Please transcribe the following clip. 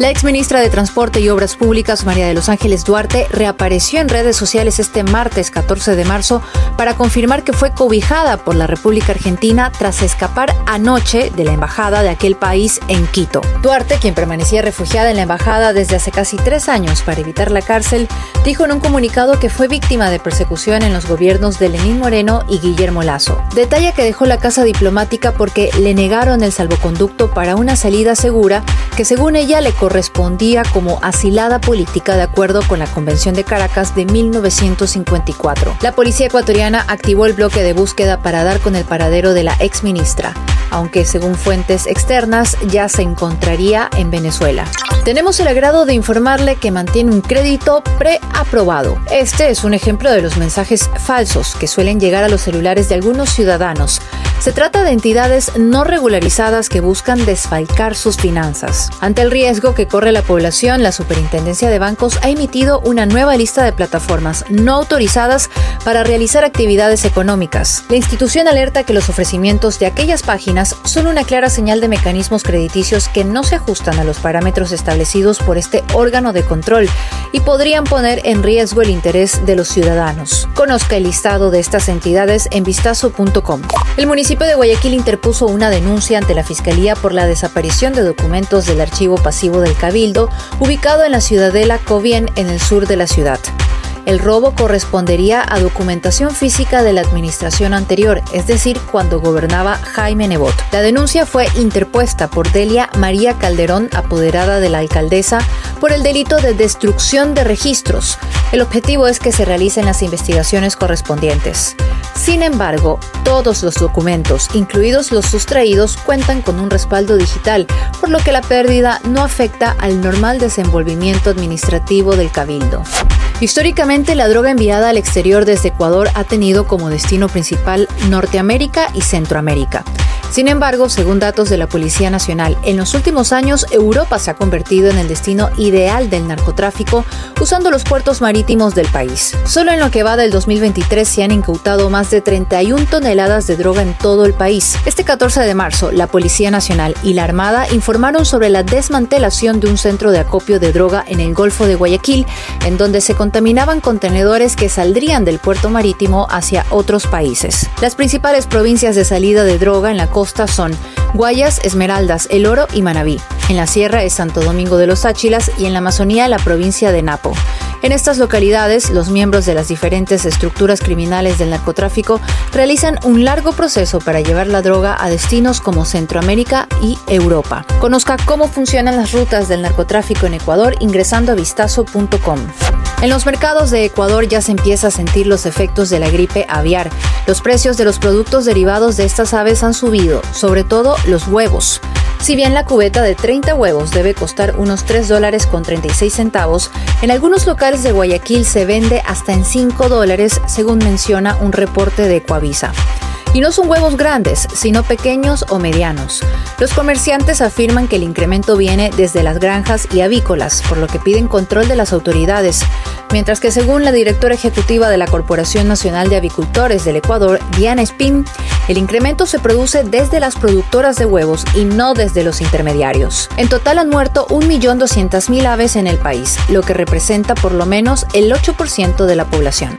La exministra de Transporte y Obras Públicas, María de los Ángeles Duarte, reapareció en redes sociales este martes 14 de marzo para confirmar que fue cobijada por la República Argentina tras escapar anoche de la embajada de aquel país en Quito. Duarte, quien permanecía refugiada en la embajada desde hace casi tres años para evitar la cárcel, dijo en un comunicado que fue víctima de persecución en los gobiernos de Lenín Moreno y Guillermo Lazo. Detalla que dejó la casa diplomática porque le negaron el salvoconducto para una salida segura que según ella le correspondía como asilada política de acuerdo con la Convención de Caracas de 1954. La policía ecuatoriana activó el bloque de búsqueda para dar con el paradero de la exministra, aunque según fuentes externas ya se encontraría en Venezuela. Tenemos el agrado de informarle que mantiene un crédito preaprobado. Este es un ejemplo de los mensajes falsos que suelen llegar a los celulares de algunos ciudadanos. Se trata de entidades no regularizadas que buscan desfalcar sus finanzas. Ante el riesgo que corre la población, la Superintendencia de Bancos ha emitido una nueva lista de plataformas no autorizadas para realizar actividades económicas. La institución alerta que los ofrecimientos de aquellas páginas son una clara señal de mecanismos crediticios que no se ajustan a los parámetros establecidos por este órgano de control y podrían poner en riesgo el interés de los ciudadanos. Conozca el listado de estas entidades en vistazo.com. El municipio de Guayaquil interpuso una denuncia ante la Fiscalía por la desaparición de documentos del archivo pasivo del Cabildo, ubicado en la ciudadela Covien, en el sur de la ciudad. El robo correspondería a documentación física de la administración anterior, es decir, cuando gobernaba Jaime Nebot. La denuncia fue interpuesta por Delia María Calderón, apoderada de la alcaldesa, por el delito de destrucción de registros. El objetivo es que se realicen las investigaciones correspondientes. Sin embargo, todos los documentos, incluidos los sustraídos, cuentan con un respaldo digital, por lo que la pérdida no afecta al normal desenvolvimiento administrativo del cabildo. Históricamente, la droga enviada al exterior desde Ecuador ha tenido como destino principal Norteamérica y Centroamérica. Sin embargo, según datos de la Policía Nacional, en los últimos años Europa se ha convertido en el destino ideal del narcotráfico usando los puertos marítimos del país. Solo en lo que va del 2023 se han incautado más de 31 toneladas de droga en todo el país. Este 14 de marzo, la Policía Nacional y la Armada informaron sobre la desmantelación de un centro de acopio de droga en el Golfo de Guayaquil, en donde se contaminaban contenedores que saldrían del puerto marítimo hacia otros países. Las principales provincias de salida de droga en la costa son Guayas, Esmeraldas, El Oro y Manabí. En la sierra es Santo Domingo de los Áchilas y en la Amazonía la provincia de Napo. En estas localidades, los miembros de las diferentes estructuras criminales del narcotráfico realizan un largo proceso para llevar la droga a destinos como Centroamérica y Europa. Conozca cómo funcionan las rutas del narcotráfico en Ecuador ingresando a vistazo.com. En los mercados de Ecuador ya se empieza a sentir los efectos de la gripe aviar. Los precios de los productos derivados de estas aves han subido, sobre todo los huevos. Si bien la cubeta de 30 huevos debe costar unos 3 dólares con 36 centavos, en algunos locales de Guayaquil se vende hasta en 5 dólares, según menciona un reporte de Coavisa. Y no son huevos grandes, sino pequeños o medianos. Los comerciantes afirman que el incremento viene desde las granjas y avícolas, por lo que piden control de las autoridades, mientras que según la directora ejecutiva de la Corporación Nacional de Avicultores del Ecuador, Diana Spin, el incremento se produce desde las productoras de huevos y no desde los intermediarios. En total han muerto 1.200.000 aves en el país, lo que representa por lo menos el 8% de la población.